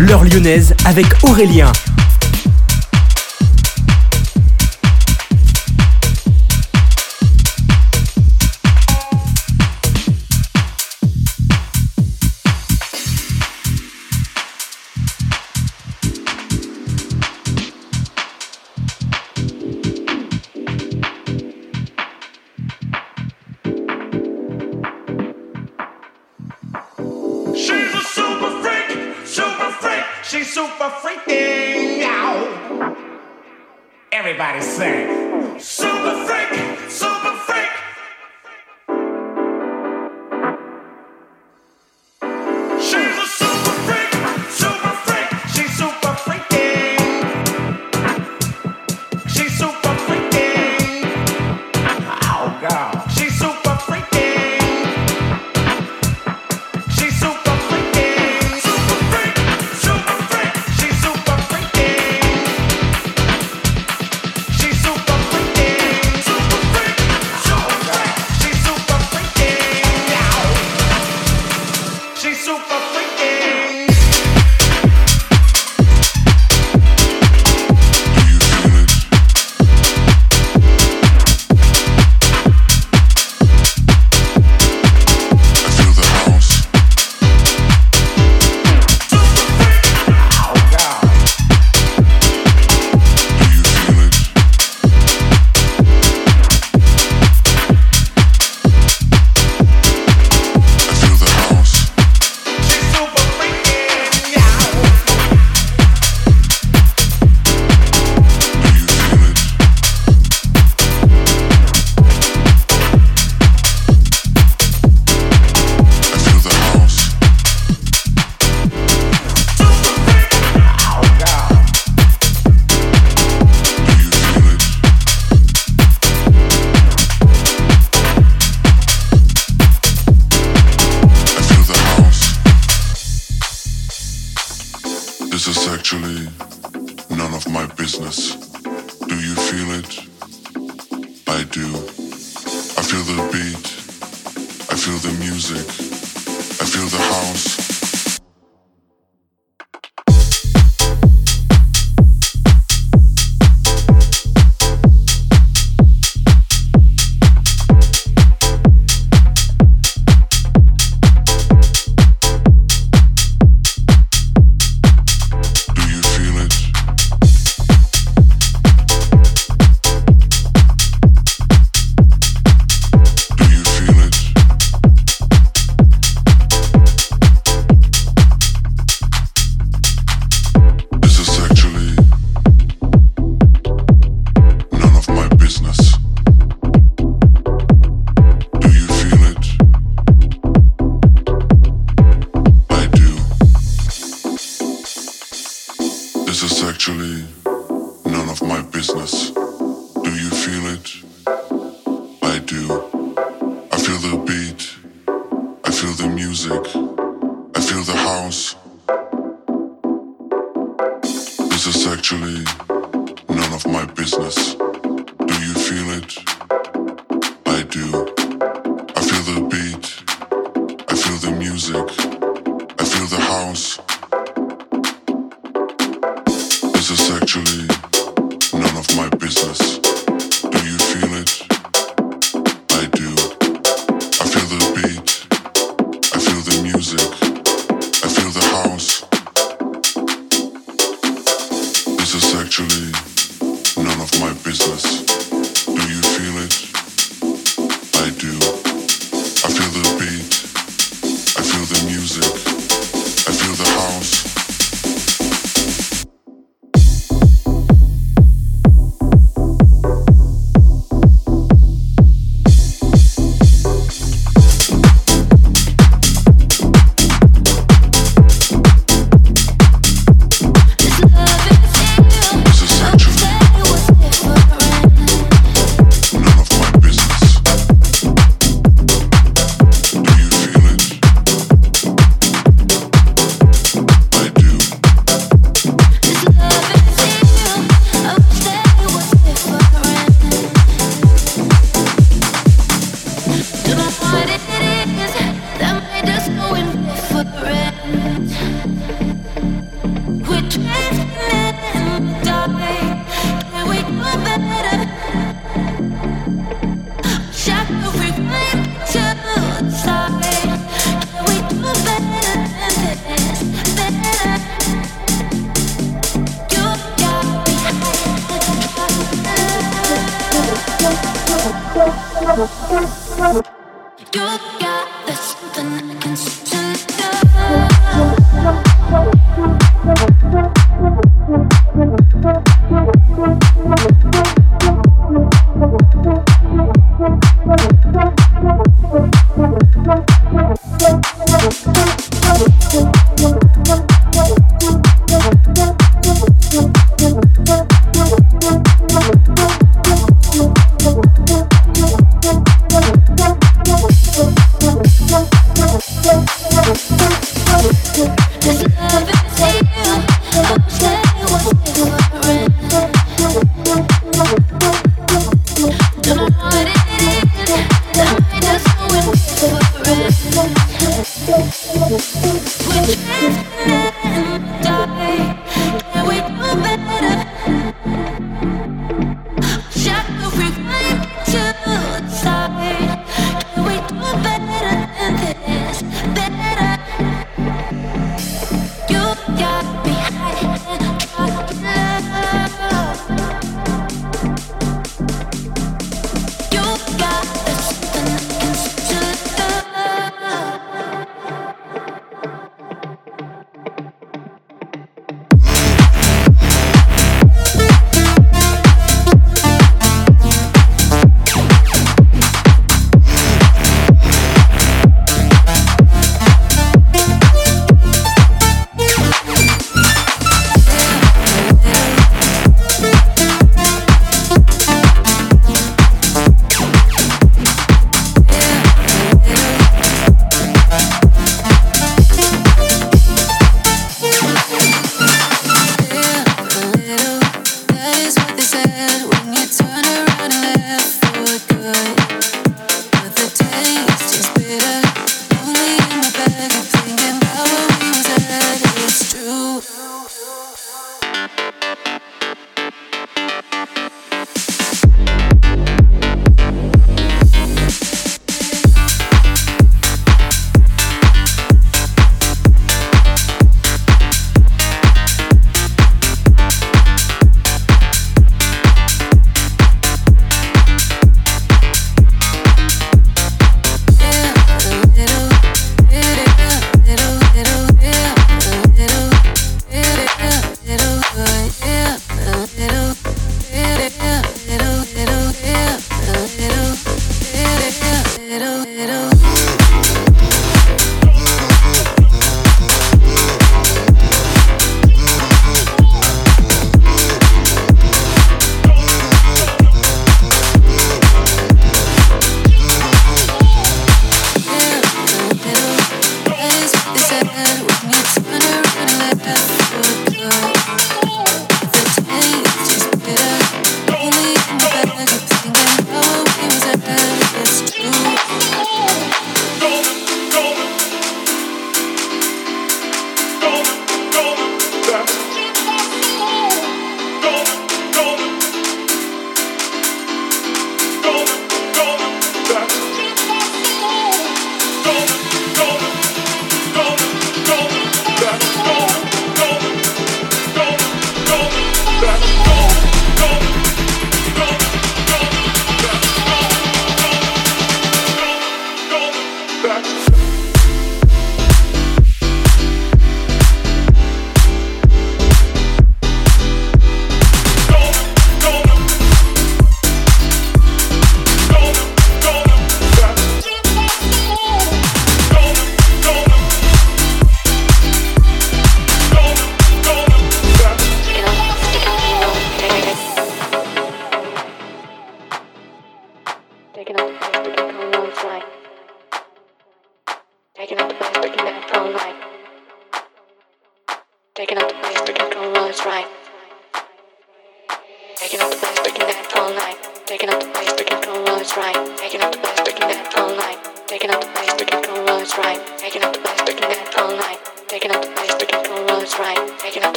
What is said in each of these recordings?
l'heure lyonnaise avec Aurélien. actually none of my business. Do you feel it? I do. business.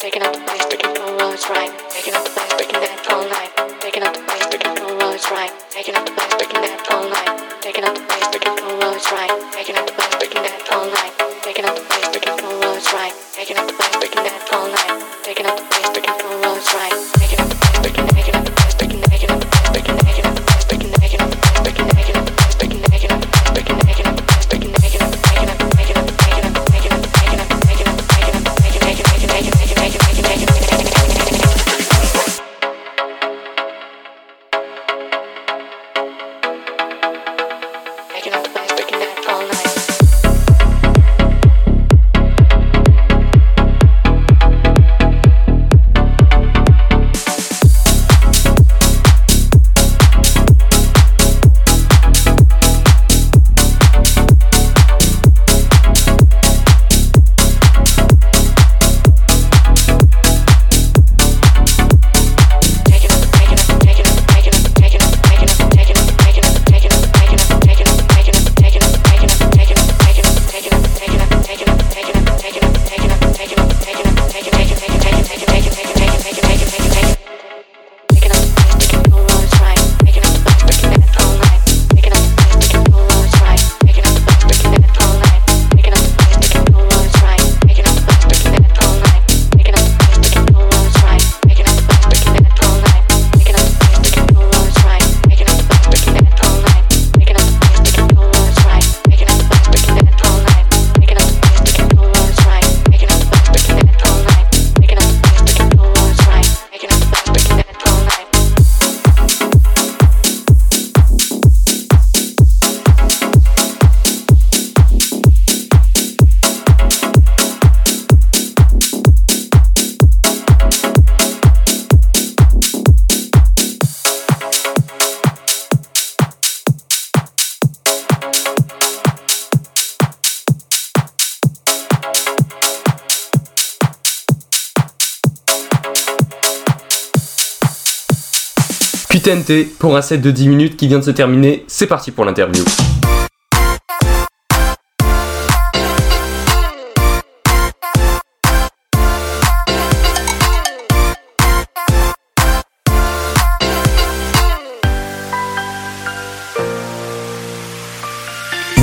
taking up the place, taking control while it's. Taking up the place, taking that all night. Taking up the place, taking control all night. Taking up the place, taking that all night. Taking up the place, taking QTNT pour un set de 10 minutes qui vient de se terminer. C'est parti pour l'interview.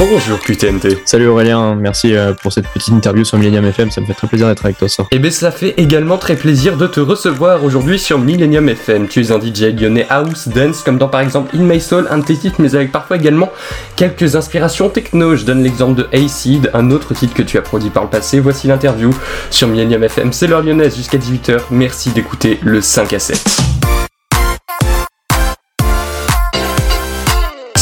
Bonjour QTNT. Salut Aurélien, merci euh, pour cette petite interview sur Millennium FM, ça me fait très plaisir d'être avec toi ça. Et eh bien ça fait également très plaisir de te recevoir aujourd'hui sur Millennium FM. Tu es un DJ lyonnais house, dance, comme dans par exemple In My Soul, un de tes titres, mais avec parfois également quelques inspirations techno. Je donne l'exemple de Acid, un autre titre que tu as produit par le passé. Voici l'interview sur Millennium FM, c'est l'heure lyonnaise jusqu'à 18h. Merci d'écouter le 5 à 7.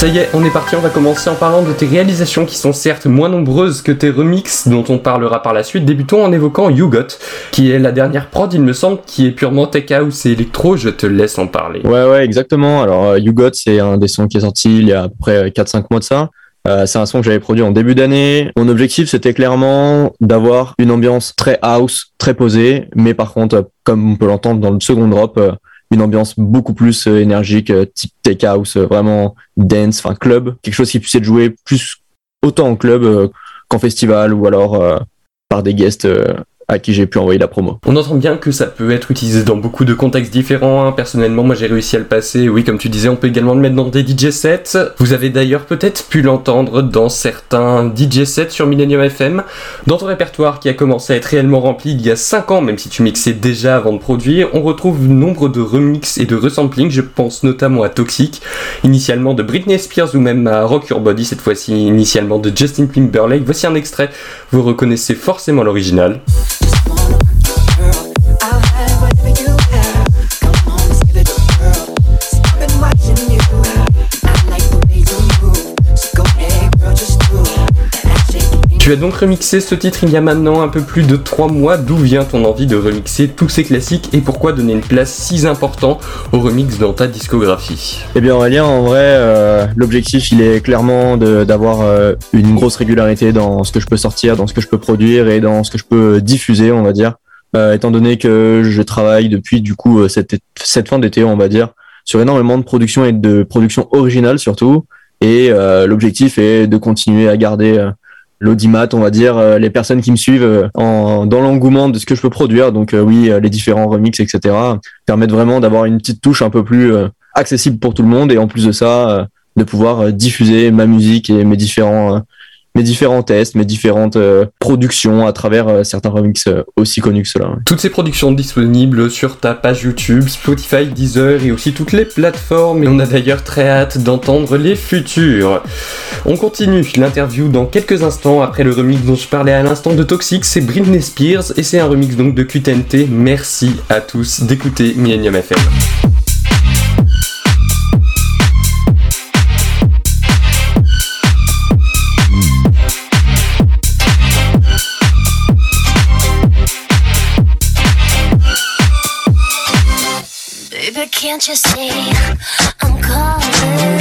Ça y est, on est parti, on va commencer en parlant de tes réalisations qui sont certes moins nombreuses que tes remixes dont on parlera par la suite. Débutons en évoquant You Got, qui est la dernière prod, il me semble, qui est purement tech house et électro, je te laisse en parler. Ouais, ouais, exactement. Alors, euh, You Got, c'est un des sons qui est sorti il y a à peu près 4-5 mois de ça. Euh, c'est un son que j'avais produit en début d'année. Mon objectif, c'était clairement d'avoir une ambiance très house, très posée, mais par contre, comme on peut l'entendre dans le second drop, euh, une ambiance beaucoup plus euh, énergique, euh, type tech house, euh, vraiment dance, enfin club, quelque chose qui puisse être joué plus autant en club qu'en festival ou alors par des guests à qui j'ai pu envoyer la promo. On entend bien que ça peut être utilisé dans beaucoup de contextes différents. Hein. Personnellement, moi j'ai réussi à le passer. Oui, comme tu disais, on peut également le mettre dans des DJ sets. Vous avez d'ailleurs peut-être pu l'entendre dans certains DJ sets sur Millennium FM. Dans ton répertoire qui a commencé à être réellement rempli il y a 5 ans, même si tu mixais déjà avant de produire, on retrouve nombre de remix et de resampling. Je pense notamment à Toxic, initialement de Britney Spears ou même à Rock Your Body, cette fois-ci initialement de Justin Timberlake. Voici un extrait. Vous reconnaissez forcément l'original. Tu as donc remixé ce titre il y a maintenant un peu plus de 3 mois. D'où vient ton envie de remixer tous ces classiques et pourquoi donner une place si importante au remix dans ta discographie? Eh bien Aurélien, en vrai, euh, l'objectif il est clairement d'avoir euh, une grosse régularité dans ce que je peux sortir, dans ce que je peux produire et dans ce que je peux diffuser, on va dire. Euh, étant donné que je travaille depuis du coup cette, cette fin d'été, on va dire, sur énormément de production et de production originale surtout. Et l'objectif est de continuer à garder l'audimat, on va dire, euh, les personnes qui me suivent euh, en, dans l'engouement de ce que je peux produire. Donc euh, oui, les différents remixes, etc. permettent vraiment d'avoir une petite touche un peu plus accessible pour tout le monde et en plus de ça, de pouvoir diffuser ma musique et mes différents mes différents tests, mes différentes euh, productions à travers euh, certains remix euh, aussi connus que cela. Toutes ces productions disponibles sur ta page YouTube, Spotify, Deezer et aussi toutes les plateformes et on a d'ailleurs très hâte d'entendre les futurs. On continue l'interview dans quelques instants après le remix dont je parlais à l'instant de Toxic, c'est Britney Spears et c'est un remix donc de QTNT. Merci à tous d'écouter Millennium FM. Can't you see I'm calling?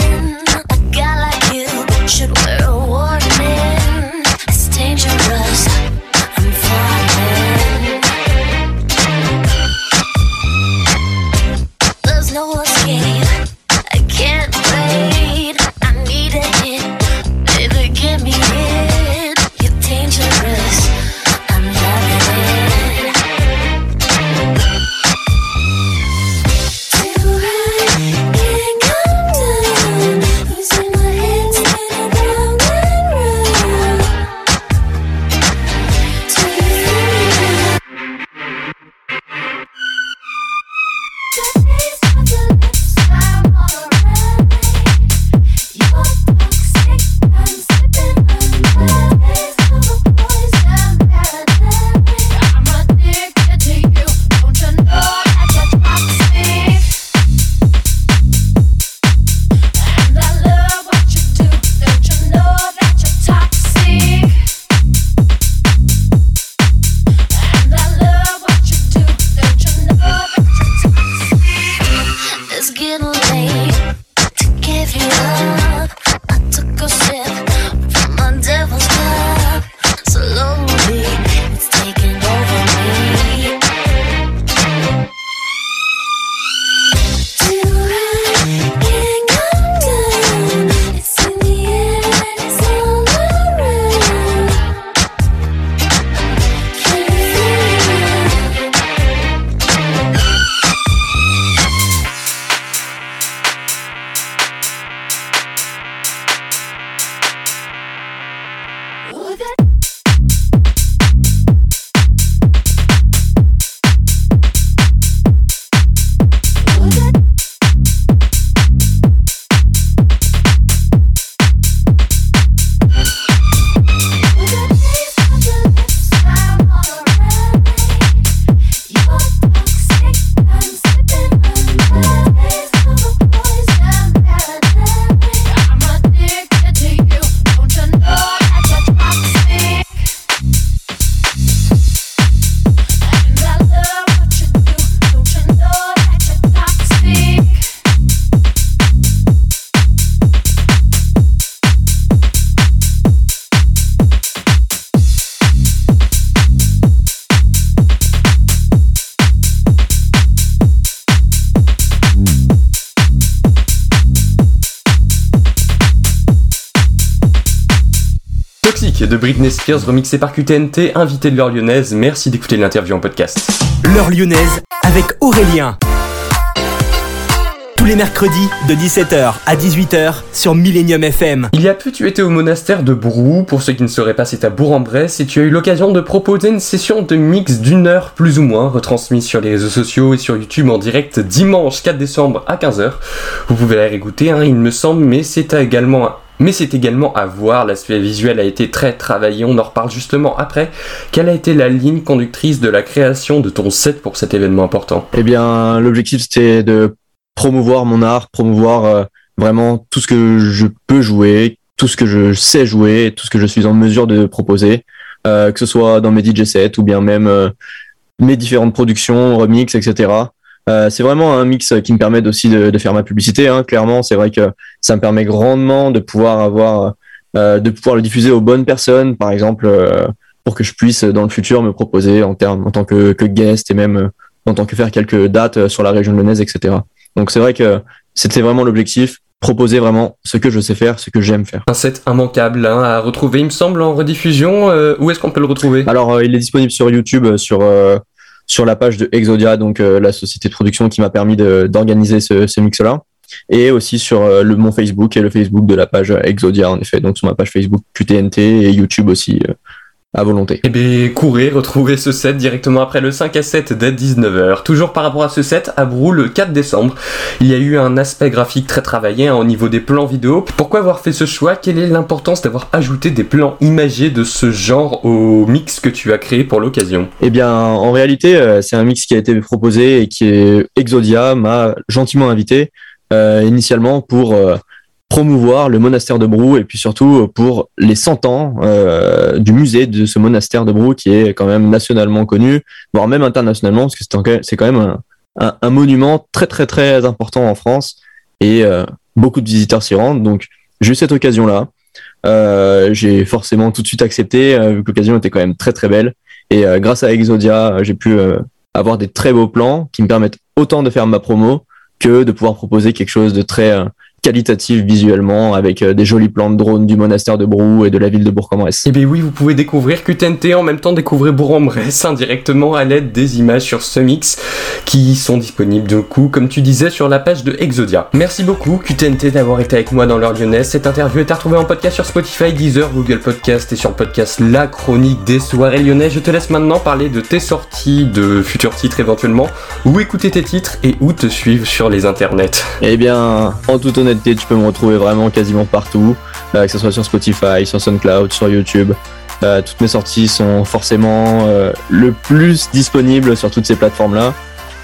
De Britney Spears remixé par QTNT, invité de l'heure lyonnaise. Merci d'écouter l'interview en podcast. L'heure lyonnaise avec Aurélien tous les mercredis de 17h à 18h sur Millennium FM. Il y a peu, tu étais au monastère de Brou. Pour ceux qui ne sauraient pas, c'est à Bourg-en-Bresse et tu as eu l'occasion de proposer une session de mix d'une heure plus ou moins, retransmise sur les réseaux sociaux et sur YouTube en direct dimanche 4 décembre à 15h. Vous pouvez la réécouter, hein, il me semble, mais c'est également mais c'est également à voir, l'aspect visuel a été très travaillé, on en reparle justement après. Quelle a été la ligne conductrice de la création de ton set pour cet événement important? Eh bien, l'objectif c'était de promouvoir mon art, promouvoir euh, vraiment tout ce que je peux jouer, tout ce que je sais jouer, tout ce que je suis en mesure de proposer, euh, que ce soit dans mes DJ sets ou bien même euh, mes différentes productions, remix, etc. c'est vraiment un mix qui me permet aussi de, faire ma publicité. Hein. Clairement, c'est vrai que ça me permet grandement de pouvoir avoir, de pouvoir le diffuser aux bonnes personnes, par exemple, pour que je puisse dans le futur me proposer en termes en tant que, que guest et même en tant que faire quelques dates sur la région lyonnaise, etc. Donc c'est vrai que c'était vraiment l'objectif, proposer vraiment ce que je sais faire, ce que j'aime faire. Un set immanquable hein, à retrouver, il me semble, en rediffusion. Euh, où est-ce qu'on peut le retrouver? Alors, euh, il est disponible sur YouTube, euh, sur la page de Exodia, donc la société de production qui m'a permis d'organiser ce, ce mix-là, et aussi sur le mon Facebook et le Facebook de la page Exodia, en effet, donc sur ma page Facebook QTNT et YouTube aussi à volonté. Eh bien, courez, retrouvez ce set directement après le 5 à 7 dès 19h. Toujours par rapport à ce set, à Brou, le 4 décembre, il y a eu un aspect graphique très travaillé hein, au niveau des plans vidéo. Pourquoi avoir fait ce choix? Quelle est l'importance d'avoir ajouté des plans imagés de ce genre au mix que tu as créé pour l'occasion? Eh bien, en réalité, euh, c'est un mix qui a été proposé et qui est Exodia m'a gentiment invité euh, initialement pour euh, promouvoir le monastère de Brou et puis surtout pour les 100 ans euh, du musée de ce monastère de Brou qui est quand même nationalement connu, voire même internationalement, parce que c'est quand même un, un, monument très très très important en France et euh, beaucoup de visiteurs s'y rendent. Donc j'ai eu cette occasion-là. Euh, j'ai forcément tout de suite accepté, vu que l'occasion était quand même très très belle. Et grâce à Exodia, j'ai pu avoir des très beaux plans qui me permettent autant de faire ma promo que de pouvoir proposer quelque chose de très qualitative visuellement avec euh, des jolis plans de drone du monastère de Brou et de la ville de Bourg-en-Bresse. Et eh bien oui, vous pouvez découvrir QTNT en même temps découvrir Bourg-en-Bresse indirectement à l'aide des images sur ce mix qui sont disponibles du coup, comme tu disais, sur la page de Exodia. Merci beaucoup QTNT d'avoir été avec moi dans l'heure lyonnaise. Cette interview est à retrouver en podcast sur Spotify, Deezer, Google Podcast et sur le podcast La Chronique des soirées lyonnaises. Je te laisse maintenant parler de tes sorties, de futurs titres éventuellement, où écouter tes titres et où te suivre sur les internets. Eh bien, en toute honnêteté, tu peux me retrouver vraiment quasiment partout, euh, que ce soit sur Spotify, sur SoundCloud, sur YouTube. Euh, toutes mes sorties sont forcément euh, le plus disponibles sur toutes ces plateformes-là.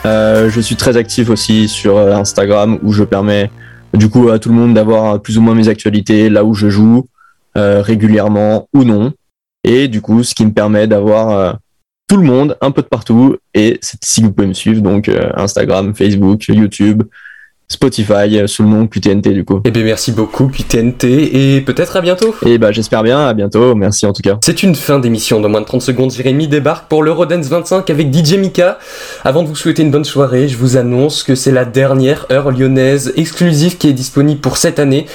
je suis très actif aussi sur Instagram où je permets du coup à tout le monde d'avoir plus ou moins mes actualités, là où je joue régulièrement ou non. Et du coup, ce qui me permet d'avoir tout le monde un peu de partout. Et que vous pouvez me suivre, donc Instagram, Facebook, YouTube, Spotify euh, sous le nom QTNT du coup. Eh bien merci beaucoup QTNT et peut-être à bientôt. Et bah j'espère bien, à bientôt, merci en tout cas. C'est une fin d'émission, dans moins de 30 secondes Jérémy débarque pour l'Eurodance 25 avec DJ Mika. Avant de vous souhaiter une bonne soirée, je vous annonce que c'est la dernière heure lyonnaise exclusive qui est disponible pour cette année.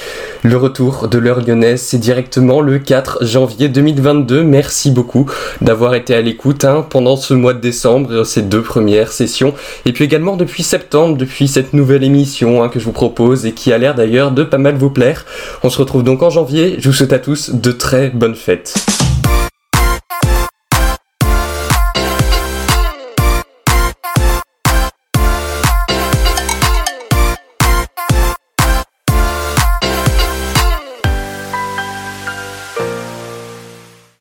Le retour de l'heure lyonnaise, c'est directement le 4 janvier 2022. Merci beaucoup d'avoir été à l'écoute hein, pendant ce mois de décembre, ces deux premières sessions. Et puis également depuis septembre, depuis cette nouvelle Hein, que je vous propose et qui a l'air d'ailleurs de pas mal vous plaire. On se retrouve donc en janvier. Je vous souhaite à tous de très bonnes fêtes.